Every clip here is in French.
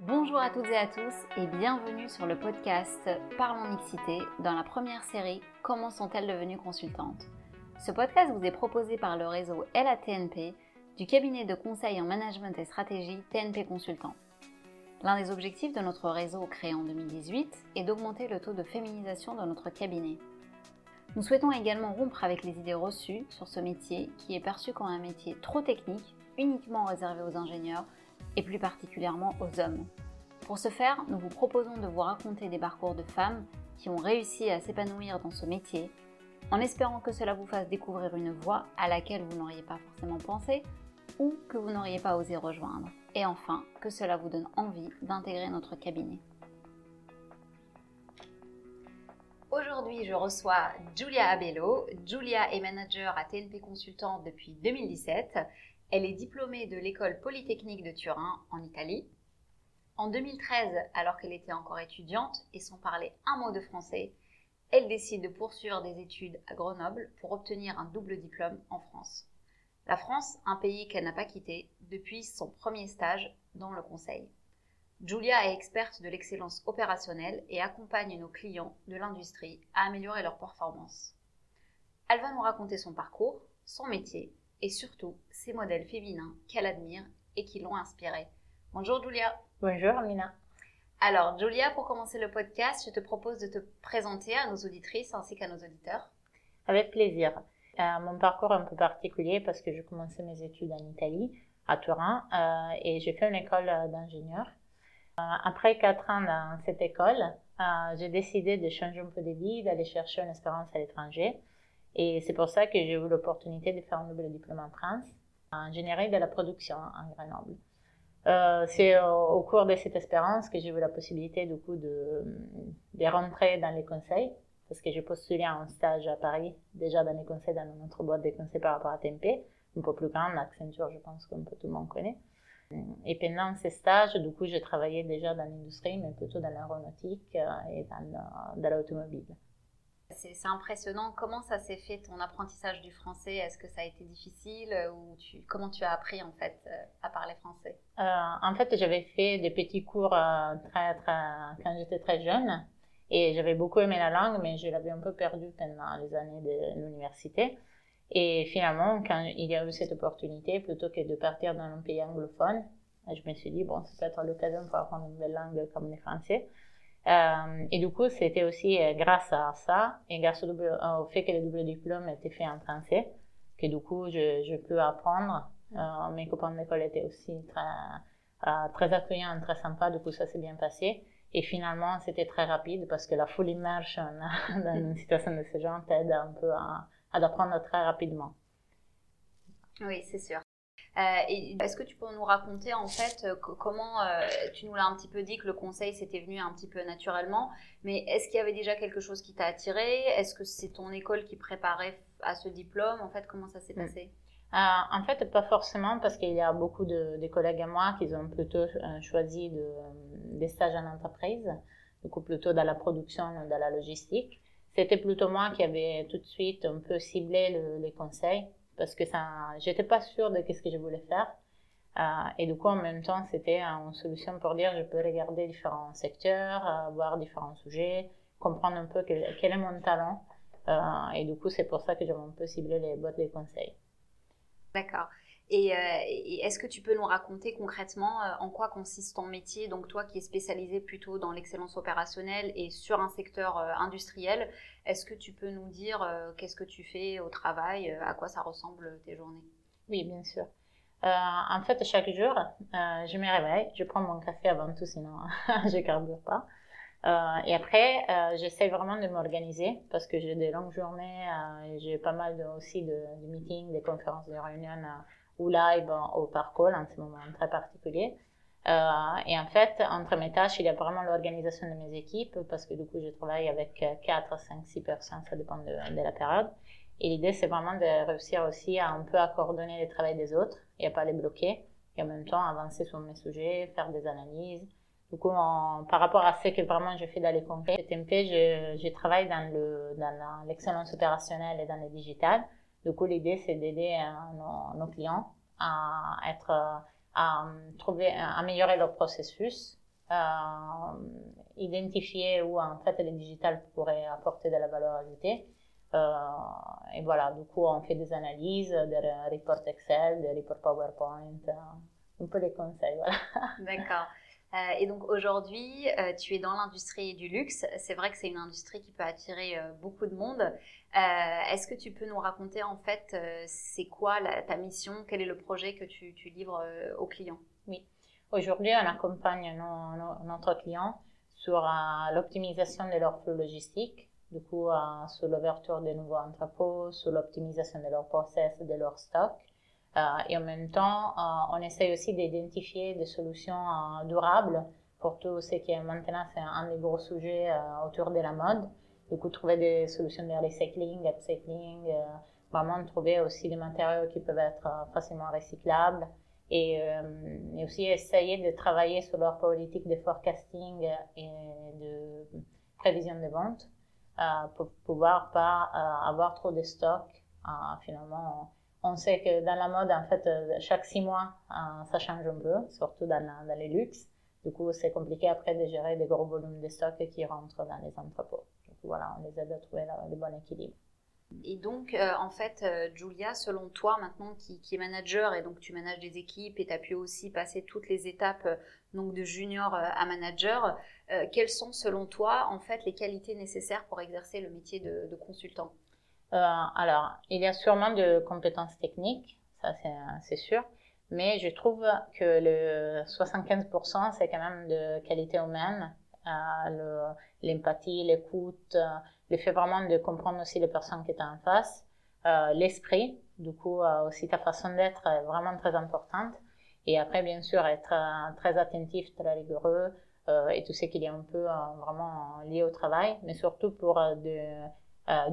Bonjour à toutes et à tous et bienvenue sur le podcast Parlons Mixité dans la première série Comment sont-elles devenues consultantes Ce podcast vous est proposé par le réseau LATNP du cabinet de conseil en management et stratégie TNP Consultant. L'un des objectifs de notre réseau créé en 2018 est d'augmenter le taux de féminisation de notre cabinet. Nous souhaitons également rompre avec les idées reçues sur ce métier qui est perçu comme un métier trop technique, uniquement réservé aux ingénieurs et plus particulièrement aux hommes. Pour ce faire, nous vous proposons de vous raconter des parcours de femmes qui ont réussi à s'épanouir dans ce métier, en espérant que cela vous fasse découvrir une voie à laquelle vous n'auriez pas forcément pensé ou que vous n'auriez pas osé rejoindre. Et enfin, que cela vous donne envie d'intégrer notre cabinet. Aujourd'hui, je reçois Julia Abello. Julia est manager à TNP Consultant depuis 2017 elle est diplômée de l'école polytechnique de Turin, en Italie. En 2013, alors qu'elle était encore étudiante et sans parler un mot de français, elle décide de poursuivre des études à Grenoble pour obtenir un double diplôme en France. La France, un pays qu'elle n'a pas quitté depuis son premier stage dans le conseil. Julia est experte de l'excellence opérationnelle et accompagne nos clients de l'industrie à améliorer leur performance. Elle va nous raconter son parcours, son métier et surtout ces modèles féminins qu'elle admire et qui l'ont inspirée. Bonjour Julia. Bonjour Amina. Alors Julia, pour commencer le podcast, je te propose de te présenter à nos auditrices ainsi qu'à nos auditeurs. Avec plaisir. Euh, mon parcours est un peu particulier parce que j'ai commencé mes études en Italie, à Turin, euh, et j'ai fait une école euh, d'ingénieur. après quatre ans dans cette école, j'ai décidé de changer un peu de vie, d'aller chercher une expérience à l'étranger. Et c'est pour ça que j'ai eu l'opportunité de faire un double diplôme en France, en ingénierie de la production en Grenoble. Euh, c'est au, cours de cette expérience que j'ai eu la possibilité du coup de, de rentrer dans les conseils, parce que j'ai postulé à un stage à Paris, déjà dans les conseils, dans notre boîte de conseils par rapport à TMP, un peu plus grande, Accenture, je pense peu tout le monde connaît. Et pendant ces stages, du coup, j'ai travaillé déjà dans l'industrie, mais plutôt dans l'aéronautique euh, et dans l'automobile. C'est impressionnant. Comment ça s'est fait ton apprentissage du français? Est-ce que ça a été difficile ou tu, comment tu as appris en fait euh, à parler français? Euh, En fait, j'avais fait des petits cours euh, très, très, quand j'étais très jeune et j'avais beaucoup aimé la langue, mais je l'avais un peu perdue pendant les années de l'université. Et finalement, quand il y a eu cette opportunité, plutôt que de partir dans un pays anglophone, je me suis dit, bon, c'est peut-être l'occasion pour apprendre une belle langue comme le français. Euh, et du coup, c'était aussi euh, grâce à ça et grâce au, double, au, fait que le double diplôme était fait en français que du coup, je, peux apprendre. Euh, mes copains de l'école étaient aussi très, très accueillants, très sympas. Du coup, ça s'est bien passé. Et finalement, c'était très rapide parce que la full immersion dans une situation de ce genre t'aide un peu à apprendre très rapidement. Oui, c'est sûr. Euh, est-ce que tu peux nous raconter en fait euh, comment euh, tu nous l'as un petit peu dit que le conseil s'était venu un petit peu naturellement, mais est-ce qu'il y avait déjà quelque chose qui t'a attiré? Est-ce que c'est ton école qui préparait à ce diplôme? En fait, comment ça s'est mm. passé? En fait, pas forcément parce qu'il y a beaucoup de, collègues à moi qui ont plutôt choisi de, des stages en entreprise, du coup plutôt dans la production, dans la logistique. C'était plutôt moi qui avais tout de suite un peu ciblé les conseils parce que ça, j'étais pas sûre de ce que je voulais faire. Euh, et du coup, en même temps, c'était une solution pour dire je peux regarder différents secteurs, euh, voir différents sujets, comprendre un peu quel, est mon talent. Euh, et du coup, c'est pour ça que j'ai un peu ciblé les boîtes de conseils. D'accord. Et, est-ce que tu peux nous raconter concrètement en quoi consiste ton métier? Donc toi qui es spécialisé plutôt dans l'excellence opérationnelle et sur un secteur industriel, est-ce que tu peux nous dire euh, qu'est-ce que tu fais au travail, euh, à quoi ça ressemble tes journées? Oui, bien sûr. Euh, en fait, chaque jour, je me réveille, je prends mon café avant tout, sinon je ne carbure pas. et après, j'essaie vraiment de m'organiser parce que j'ai des longues journées, j'ai pas mal aussi de, meetings, des conférences, des réunions ou live au parcours en ce moment très particulier. Euh, et en fait, entre mes tâches, il y a vraiment l'organisation de mes équipes parce que du coup, je travaille avec 4, 5, 6 personnes, ça dépend de, la période. Et l'idée, c'est vraiment de réussir aussi à un peu à coordonner le travail des autres et à pas les bloquer et en même temps avancer sur mes sujets, faire des analyses. Du coup, par rapport à ce que vraiment je fais dans les concrets, TMP, je, je travaille dans le dans l'excellence opérationnelle et dans le digital. Du coup, l'idée, c'est d'aider euh, nos, clients à être à trouver, à améliorer leur processus identifier où en fait le digital pourrait apporter de la valeur ajoutée. et voilà, du coup, on fait des analyses, des reports Excel, des reports PowerPoint, un peu les conseils, voilà. D'accord. Euh, et donc aujourd'hui, euh, tu es dans l'industrie du luxe. C'est vrai que c'est une industrie qui peut attirer euh, beaucoup de monde. Est-ce que tu peux nous raconter en fait c'est quoi ta mission? Quel est le projet que tu, livres aux clients? Oui. Aujourd'hui, on accompagne notre client sur l'optimisation de leur flux logistique, du coup sur l'ouverture de nouveaux entrepôts, sur l'optimisation de leur process, de leur stock. Euh, et en même temps, euh, on essaye aussi d'identifier des solutions euh, durables pour tout ce qui est maintenant, c'est un des gros sujets autour de la mode. Du coup, trouver des solutions de recycling, upcycling, vraiment trouver aussi des matériaux qui peuvent être facilement recyclables et, et, aussi essayer de travailler sur leur politique de forecasting et de prévision de vente pour pouvoir pas avoir trop de stocks finalement on sait que dans la mode, en fait, euh, chaque six mois, euh, ça change un peu, surtout dans, les luxes. Du coup, c'est compliqué après de gérer des gros volumes de stock qui rentrent dans les entrepôts. Donc voilà, on les aide à trouver le bon équilibre. Et donc, euh, en fait, Julia, selon toi, maintenant qui, qui, est manager et donc tu manages des équipes et tu as pu aussi passer toutes les étapes donc de junior à manager, quelles sont selon toi, en fait, les qualités nécessaires pour exercer le métier de, consultant? Alors, il y a sûrement de compétences techniques, ça c'est sûr, mais je trouve que le 75% c'est quand même de qualité humaine, euh, l'empathie, l'écoute, euh, le fait vraiment de comprendre aussi les personnes qui étaient en face, l'esprit, du coup aussi ta façon d'être est vraiment très importante. Et après, bien sûr, être très attentif, très rigoureux, et tout ce qu'il y a un peu vraiment lié au travail, mais surtout pour de euh,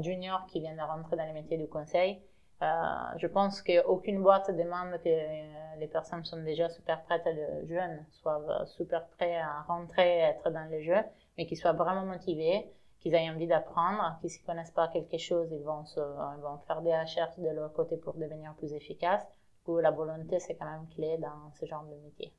juniors qui viennent de rentrer dans les métiers du conseil. Euh, je pense qu'aucune boîte demande que euh, les personnes sont déjà super prêtes, les jeunes soient super prêts à rentrer, être dans le jeu, mais qu'ils soient vraiment motivés, qu'ils aient envie d'apprendre, qu'ils ne connaissent pas quelque chose, ils vont, se, ils vont faire des recherches de leur côté pour devenir plus efficaces. Pour la volonté, c'est quand même clé dans ce genre de métier.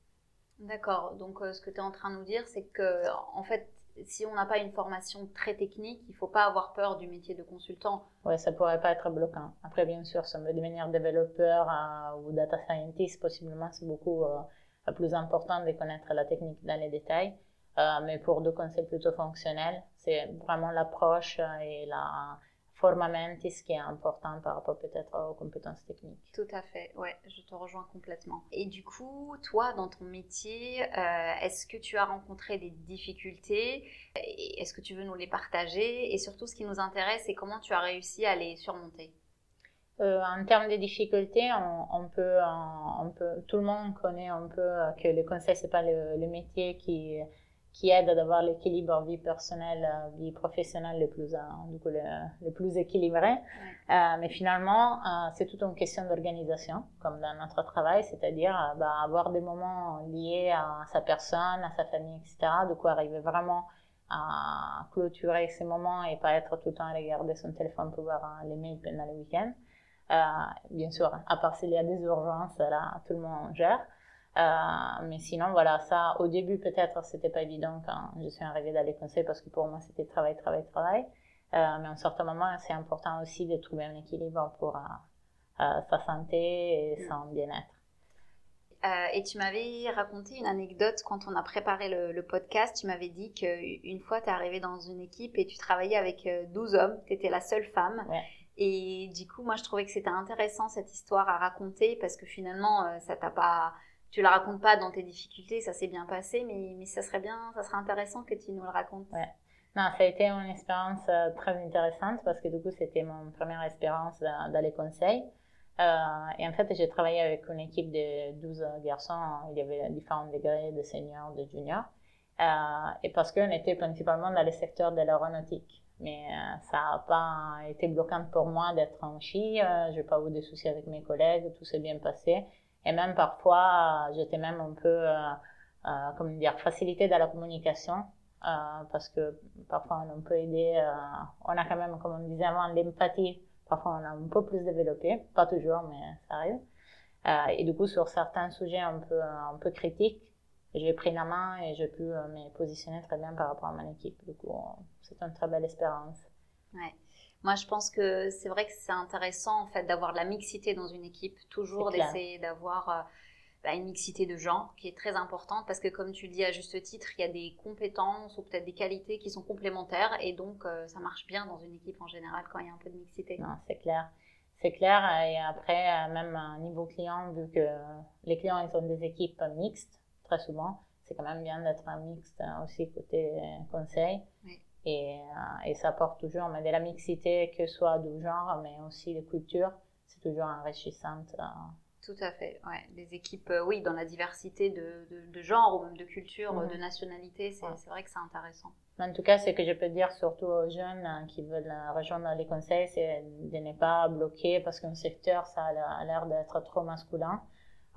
D'accord. Donc, ce que tu es en train de nous dire, c'est que, en fait, si on n'a pas une formation très technique, il ne faut pas avoir peur du métier de consultant. Oui, ça pourrait pas être bloquant. Après, bien sûr, on veut devenir développeur euh, ou data scientist, possiblement, c'est beaucoup euh, plus important de connaître la technique dans les détails. Euh, mais pour deux concepts plutôt fonctionnels, c'est vraiment l'approche et la, format ce qui est important par rapport peut-être aux compétences techniques. Tout à fait, ouais, je te rejoins complètement. Et du coup, toi, dans ton métier, euh, est-ce que tu as rencontré des difficultés? Est-ce que tu veux nous les partager? Et surtout, ce qui nous intéresse, c'est comment tu as réussi à les surmonter? Euh, en termes de difficultés, on, peut, on, peut, tout le monde connaît un peu que le conseil c'est pas le, le, métier qui qui aide à avoir l'équilibre vie personnelle, euh, vie professionnelle le plus, euh, du coup, le, plus équilibré. Euh, mais finalement, c'est toute une question d'organisation, comme dans notre travail, c'est-à-dire bah, avoir des moments liés à sa personne, à sa famille, etc. Du coup, arriver vraiment à clôturer ces moments et pas être tout le temps à regarder son téléphone pour voir les mails pendant le week-end. bien sûr, à part s'il y a des urgences, là, tout le monde gère. Euh, mais sinon, voilà, ça, au début, peut-être, c'était pas évident quand je suis arrivée dans les conseils parce que pour moi, c'était travail, travail, travail. Euh, mais en certain moment, c'est important aussi de trouver un équilibre pour euh, sa santé et son bien-être. Euh, et tu m'avais raconté une anecdote quand on a préparé le, le podcast. Tu m'avais dit qu'une fois, tu es arrivée dans une équipe et tu travaillais avec 12 hommes. Tu étais la seule femme. Ouais. Et du coup, moi, je trouvais que c'était intéressant cette histoire à raconter parce que finalement, ça t'a pas tu la racontes pas dans tes difficultés, ça s'est bien passé, mais, mais ça serait bien, ça serait intéressant que tu nous le racontes. Ouais. Non, ça a été une expérience euh, très intéressante parce que du coup, c'était mon première expérience dans, les conseils. Euh, et en fait, j'ai travaillé avec une équipe de 12 garçons. Il y avait différents degrés de seniors, de juniors. Euh, et parce qu'on était principalement dans le secteur de l'aéronautique. Mais ça n'a pas été bloquant pour moi d'être en Chine. J'ai pas eu de soucis avec mes collègues. Tout s'est bien passé. Et même parfois, j'étais même un peu, euh, euh, comment dire, facilité dans la communication. Euh, parce que parfois on peut aider, euh, on a quand même, comme on disait avant, l'empathie. Parfois on a un peu plus développé, pas toujours, mais ça arrive. Euh, et du coup, sur certains sujets un peu, un peu critiques, j'ai pris la main et j'ai pu me positionner très bien par rapport à mon équipe. Du coup, c'est une très belle espérance. Ouais. Moi, je pense que c'est vrai que c'est intéressant en fait d'avoir de la mixité dans une équipe, toujours d'essayer d'avoir bah, une mixité de genre qui est très importante parce que comme tu le dis à juste titre, il y a des compétences ou peut-être des qualités qui sont complémentaires et donc euh, ça marche bien dans une équipe en général quand il y a un peu de mixité. Non, c'est clair. C'est clair et après euh, même niveau client vu que les clients ils ont des équipes mixtes très souvent, c'est quand même bien d'être un mixte aussi côté conseil. Et, euh, et, ça apporte toujours mais de la mixité que ce soit de genre mais aussi de culture, c'est toujours enrichissant. Tout à fait, ouais. Des équipes, euh, oui, dans la diversité de, de, genre ou même de culture, mhm. de nationalité, c'est vrai que c'est intéressant. En tout cas, ce que je peux dire surtout aux jeunes hein, qui veulent euh, rejoindre les conseils, c'est de ne pas bloquer parce qu'un secteur, ça a l'air d'être trop masculin.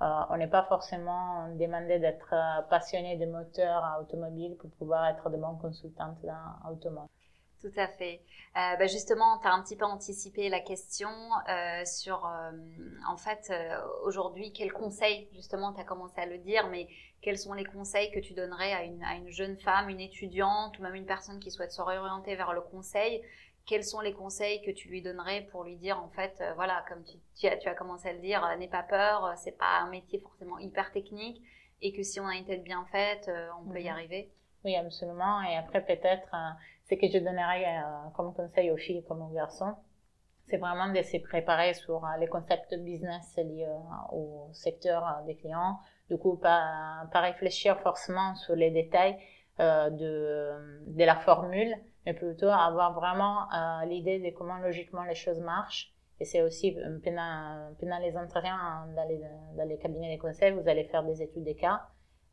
Euh, on n'est pas forcément demandé d'être passionné de moteurs automobiles pour pouvoir être de bons consultants dans automobile. Tout à fait. Euh, bah justement, tu as un petit peu anticipé la question euh, sur, euh, en fait, euh, aujourd'hui, quels conseils, justement, tu as commencé à le dire, mais quels sont les conseils que tu donnerais à une, à une jeune femme, une étudiante ou même une personne qui souhaite se réorienter vers le conseil Quels sont les conseils que tu lui donnerais pour lui dire, en fait, euh, voilà, comme tu, tu, as, tu, as, commencé à le dire, n'aie pas peur, c'est pas un métier forcément hyper technique et que si on a une tête bien faite, on peut y mhm. arriver Oui, absolument. Et après, peut-être ce que je donnerais euh, comme conseil aux filles comme aux garçons, c'est vraiment de se préparer sur euh, les concepts business liés euh, au secteur des clients. Du coup, pas, pas réfléchir forcément sur les détails de, de la formule, mais plutôt avoir vraiment l'idée de comment logiquement les choses marchent. Et c'est aussi pendant, pendant les entretiens dans les, dans les cabinets de conseil, vous allez faire des études de cas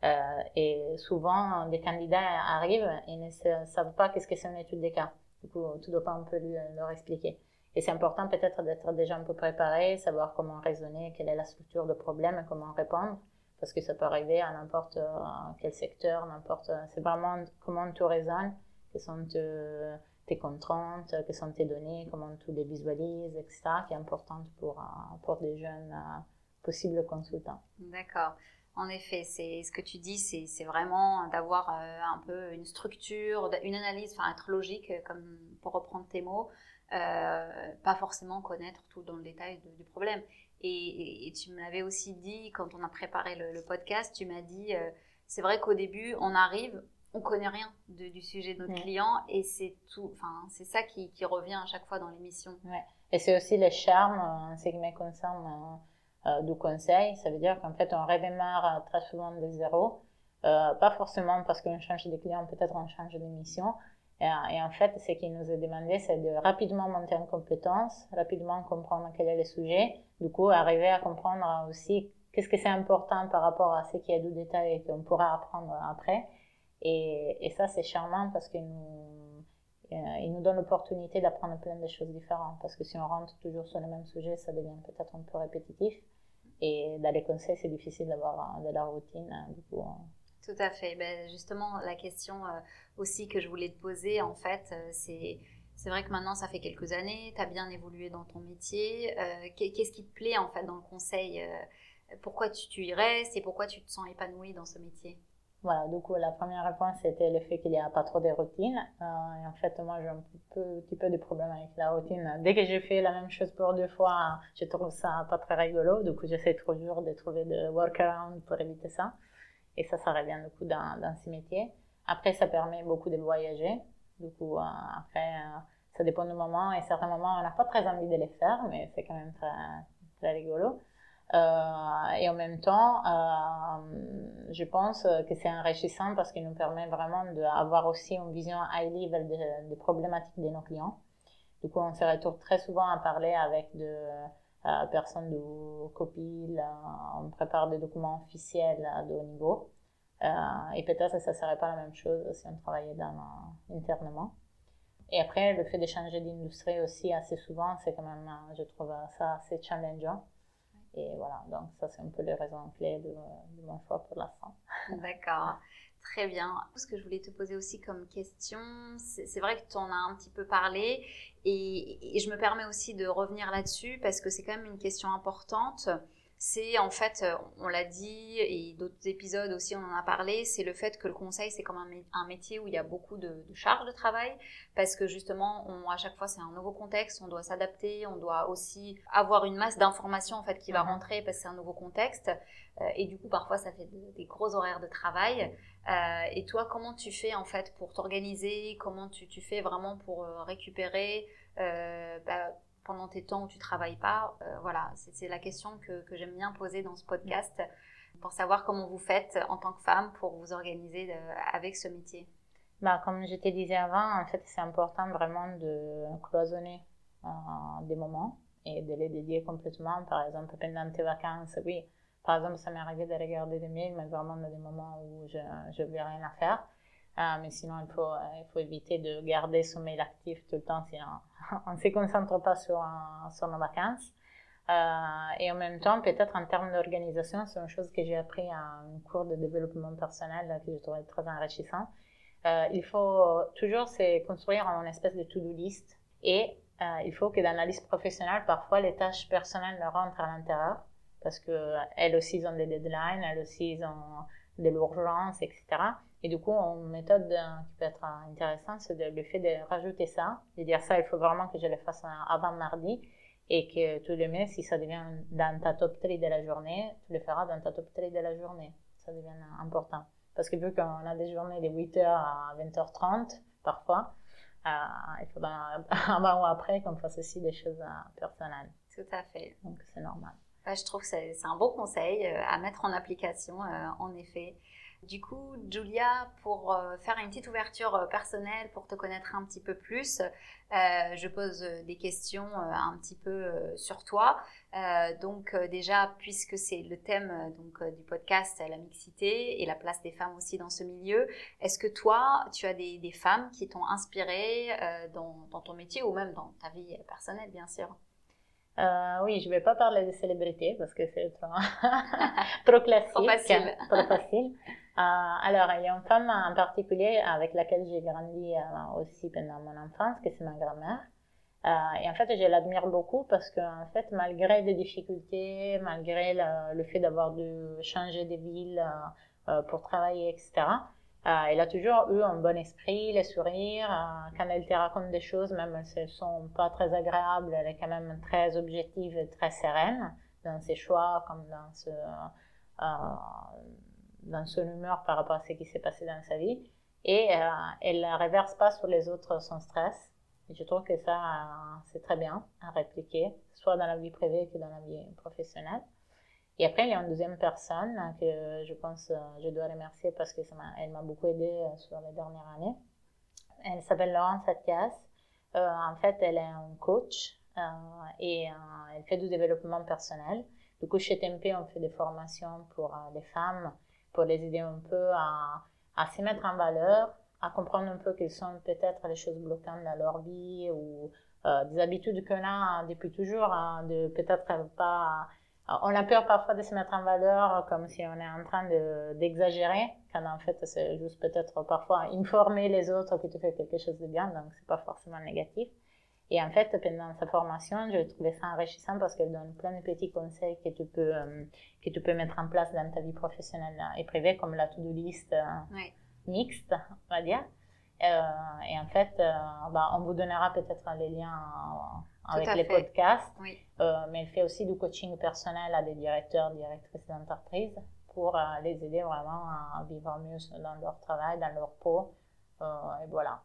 euh, et souvent, des candidats arrivent et ne savent pas qu'est-ce que c'est une étude des cas. Du coup, tu dois pas un peu leur expliquer. Et c'est important peut-être d'être déjà un peu préparé, savoir comment raisonner, quelle est la structure de problème comment répondre. Parce que ça peut arriver à n'importe euh, quel secteur, n'importe. C'est vraiment comment tu raisonnes, quelles sont tes contraintes, quelles sont tes données, comment tu les visualises, etc., qui est important pour, euh, pour des jeunes possibles consultants. D'accord. En effet, c'est ce que tu dis, c'est vraiment d'avoir euh, un peu une structure, une analyse, enfin être logique, euh, comme pour reprendre tes mots, euh, pas forcément connaître tout dans le détail du problème. Et, tu me l'avais aussi dit quand on a préparé le, podcast, tu m'as dit, c'est vrai qu'au début, on arrive, on connaît rien du sujet de notre client, et c'est tout, enfin c'est ça qui, revient à chaque fois dans l'émission. Ouais. Et c'est aussi le charme, en ce qui me concerne euh, du conseil. Ça veut dire qu'en fait, on redémarre très souvent de zéro. Euh, pas forcément parce qu'on change de client, peut-être on change de mission. Et, en fait, ce qui nous est demandé, c'est de rapidement monter en compétence, rapidement comprendre quel est le sujet. Du coup, arriver à comprendre aussi qu'est-ce que c'est important par rapport à ce qui est du détail et qu'on pourra apprendre après. Et, ça, c'est charmant parce qu'il nous, euh, donne l'opportunité d'apprendre plein de choses différentes. Parce que si on rentre toujours sur le même sujet, ça devient peut-être un peu répétitif. Et dans les conseils, c'est difficile d'avoir de la routine. Hein, du coup. Tout à fait. Ben, justement, la question euh, aussi que je voulais te poser, en fait, euh, c'est c'est vrai que maintenant, ça fait quelques années, tu as bien évolué dans ton métier. Euh, Qu'est-ce qui te plaît en fait dans le conseil Pourquoi tu, y restes et pourquoi tu te sens épanoui dans ce métier? Voilà, du coup, la première réponse, c'était le fait qu'il n'y a pas trop de routine. Et en fait, moi, j'ai un petit peu de problème avec la routine. Dès que j'ai fait la même chose pour deux fois, je trouve ça pas très rigolo. Du coup, j'essaie toujours de trouver des workarounds pour éviter ça. Et ça, ça revient du dans, dans ces métiers. Après, ça permet beaucoup de voyager. Du coup, euh, après, euh, ça dépend du moment. Et certains moments, on n'a pas très envie de les faire, mais c'est quand même très, très rigolo. Euh, et en même temps, je pense que c'est enrichissant parce qu'il nous permet vraiment d'avoir aussi une vision high level des, problématiques de nos clients. Du coup, on se retrouve très souvent à parler avec de euh, personnes de copil, on prépare des documents officiels de haut niveau. et peut-être que ça ne serait pas la même chose si on travaillait dans, internement. Et après, le fait de changer d'industrie aussi assez souvent, c'est quand même, je trouve ça assez challengeant. Et voilà, donc ça c'est un peu les raisons clés de, mon choix pour l'instant. D'accord. Très bien. Ce que je voulais te poser aussi comme question, c'est vrai que tu en as un petit peu parlé et, je me permets aussi de revenir là-dessus parce que c'est quand même une question importante. C'est en fait, euh, on l'a dit, et d'autres épisodes aussi on en a parlé, c'est le fait que le conseil c'est comme un, métier où il y a beaucoup de, charges de travail, parce que justement, on, à chaque fois c'est un nouveau contexte, on doit s'adapter, on doit aussi avoir une masse d'informations en fait qui va mhm. rentrer parce que c'est un nouveau contexte, euh, et du coup parfois ça fait des gros horaires de travail. Euh, et toi, comment tu fais en fait pour t'organiser? Comment tu, tu, fais vraiment pour récupérer? Bah, pendant tes temps où tu travailles pas euh, Voilà, c'est la question que, j'aime bien poser dans ce podcast pour savoir comment vous faites en tant que femme pour vous organiser euh, avec ce métier. Bah, comme je te disais avant, en fait, c'est important vraiment de cloisonner euh, des moments et de les dédier complètement. Par exemple, pendant tes vacances, oui. Par exemple, ça m'est arrivé de regarder des mails, mais vraiment dans des moments où je n'avais rien à faire. Ah, mais sinon, il faut, il faut éviter de garder son mail actif tout le temps, sinon on ne se concentre pas sur, sur nos vacances. Euh, et en même temps, peut-être en termes d'organisation, c'est une chose que j'ai appris à un cours de développement personnel que je trouvais très enrichissant. Euh, il faut toujours se construire une espèce de to-do list et euh, il faut que dans la liste professionnelle, parfois les tâches personnelles rentrent à l'intérieur parce qu'elles aussi ont des deadlines, elles aussi ont de l'urgence, etc. Et du coup, une méthode euh, qui peut être intéressante, c'est le fait de rajouter ça, de dire ça, il faut vraiment que je le fasse avant mardi, et que tout le mai, si ça devient dans ta top 3 de la journée, tu le feras dans ta top 3 de la journée. Ça devient important. Parce que vu qu'on a des journées de 8h à 20h30, parfois, euh, il faudra avant ou après qu'on fasse aussi des choses euh, personnelles. Tout à fait. Donc c'est normal. je trouve que c'est un bon conseil à mettre en application, en effet. Du coup, Julia, pour euh, faire une petite ouverture euh, personnelle, pour te connaître un petit peu plus, euh, je pose des questions un petit peu sur toi. donc déjà, puisque c'est le thème du podcast, la mixité et la place des femmes aussi dans ce milieu, est-ce que toi, tu as des, femmes qui t'ont inspiré dans, ton métier ou même dans ta vie personnelle, bien sûr? Oui, je ne vais pas parler de célébrités parce que c'est trop, trop classique, trop facile. trop facile. Euh, alors, il y a une femme en particulier avec laquelle j'ai grandi euh, aussi pendant mon enfance, que c'est ma grand-mère. Euh, et en fait, je l'admire beaucoup parce qu'en fait, malgré des difficultés, malgré le, fait d'avoir dû changer de ville pour travailler, etc., elle a toujours eu un bon esprit, le sourire. quand elle te raconte des choses, même si elles sont pas très agréables, elle est quand même très objective et très sereine dans ses choix comme dans ce dans son humeur par rapport à ce qui s'est passé dans sa vie et euh, elle ne reverse pas sur les autres son stress. Et je trouve que ça, euh, c'est très bien à répliquer, soit dans la vie privée que dans la vie professionnelle. Et après, il y a une deuxième personne que je pense euh, je dois remercier parce que ça elle m'a beaucoup aidé sur les dernières années. Elle s'appelle Laurence Athias. en fait, elle est un coach et elle fait du développement personnel. Du coup, chez TMP, on fait des formations pour les femmes pour les aider un peu à, à se mettre en valeur, à comprendre un peu quelles sont peut-être les choses bloquantes dans leur vie ou euh, des habitudes qu'on a depuis toujours, hein, de peut-être pas... On a peur parfois de se mettre en valeur comme si on est en train d'exagérer, quand en fait c'est juste peut-être parfois informer les autres que tu fais quelque chose de bien, donc c'est pas forcément négatif. Et en fait, pendant sa formation, je trouvais ça enrichissant parce qu'elle donne plein de petits conseils que tu peux, euh, que tu peux mettre en place dans ta vie professionnelle et privée, comme la to-do list euh, mixte, on va dire. Euh, et en fait, bah, on vous donnera peut-être les liens avec les podcasts. Oui. mais elle fait aussi du coaching personnel à des directeurs, directrices d'entreprise pour les aider vraiment à vivre mieux dans leur travail, dans leur peau. et voilà.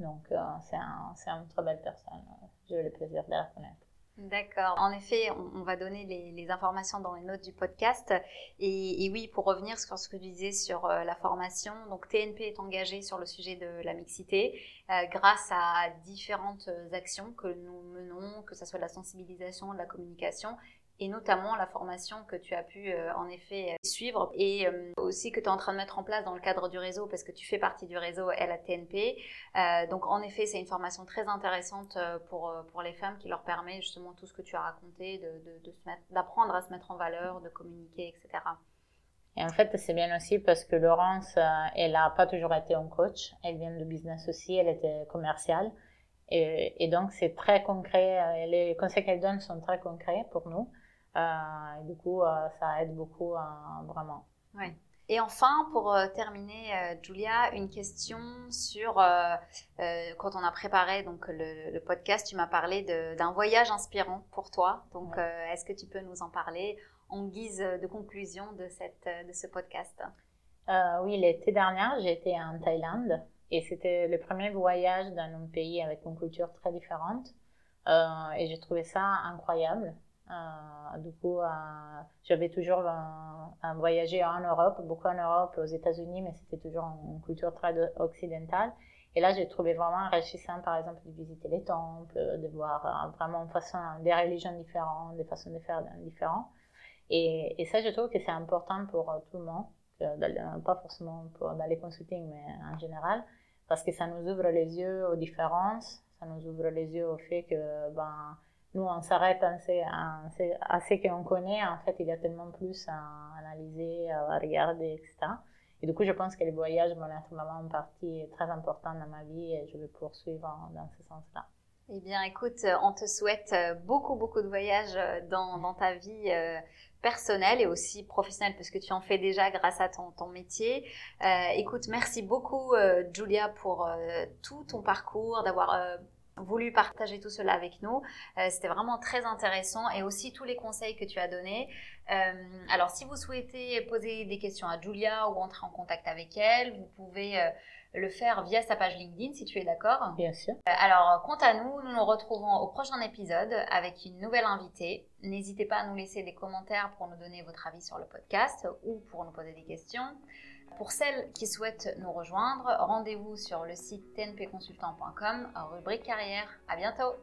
Donc, euh, c'est un, une très belle personne. J'ai eu le plaisir de la connaître. D'accord. En effet, on, va donner les, informations dans les notes du podcast. Et, oui, pour revenir sur ce que tu disais sur euh, la formation, donc TNP est engagé sur le sujet de la mixité euh, grâce à différentes actions que nous menons, que ce soit la sensibilisation, la communication et notamment la formation que tu as pu euh, en effet euh, suivre et euh, aussi que tu es en train de mettre en place dans le cadre du réseau parce que tu fais partie du réseau LATNP. donc en effet, c'est une formation très intéressante pour, pour les femmes qui leur permet justement tout ce que tu as raconté, d'apprendre à se mettre en valeur, de communiquer, etc. Et en fait, c'est bien aussi parce que Laurence, elle n'a pas toujours été un coach. Elle vient de business aussi, elle était commerciale. Et donc, c'est très concret. Les conseils qu'elle donne sont très concrets pour nous. Et du coup, ça aide beaucoup vraiment. Ouais. Et enfin, pour terminer, Julia, une question sur quand on a préparé donc le, podcast, tu m'as parlé d'un voyage inspirant pour toi. Donc, est-ce que tu peux nous en parler en guise de conclusion de cette de ce podcast? Oui, l'été dernier, j'ai été en Thaïlande. Et c'était le premier voyage dans un pays avec une culture très différente. Euh, et j'ai trouvé ça incroyable. Euh, du coup, euh, j'avais toujours voyagé en Europe, beaucoup en Europe, aux États-Unis, mais c'était toujours une culture très occidentale. Et là, j'ai trouvé vraiment enrichissant, par exemple, de visiter les temples, de voir vraiment façon, des religions différentes, des façons de faire différentes. Et, et ça, je trouve que c'est important pour tout le monde, pas forcément pour, dans les consulting, mais en général, parce que ça nous ouvre les yeux aux différences, ça nous ouvre les yeux au fait que ben, nous, on s'arrête à, ce qu'on connaît. En fait, il y a tellement plus à analyser, à regarder, etc. Et du coup, je pense que les voyages être vraiment une partie très importante dans ma vie et je vais poursuivre dans ce sens-là. Eh bien, écoute, on te souhaite beaucoup, beaucoup de voyages dans, dans ta vie personnel et aussi professionnel parce que tu en fais déjà grâce à ton, ton métier. Euh, écoute, merci beaucoup euh, Julia pour euh, tout ton parcours, d'avoir euh, voulu partager tout cela avec nous. C'était vraiment très intéressant et aussi tous les conseils que tu as donnés. alors si vous souhaitez poser des questions à Julia ou entrer en contact avec elle, vous pouvez le faire via sa page LinkedIn si tu es d'accord. Bien sûr. Euh, alors, quant à nous, nous nous retrouvons au prochain épisode avec une nouvelle invitée. N'hésitez pas à nous laisser des commentaires pour nous donner votre avis sur le podcast ou pour nous poser des questions. Pour celles qui souhaitent nous rejoindre, rendez-vous sur le site tnpconsultant.com, rubrique carrière. À bientôt!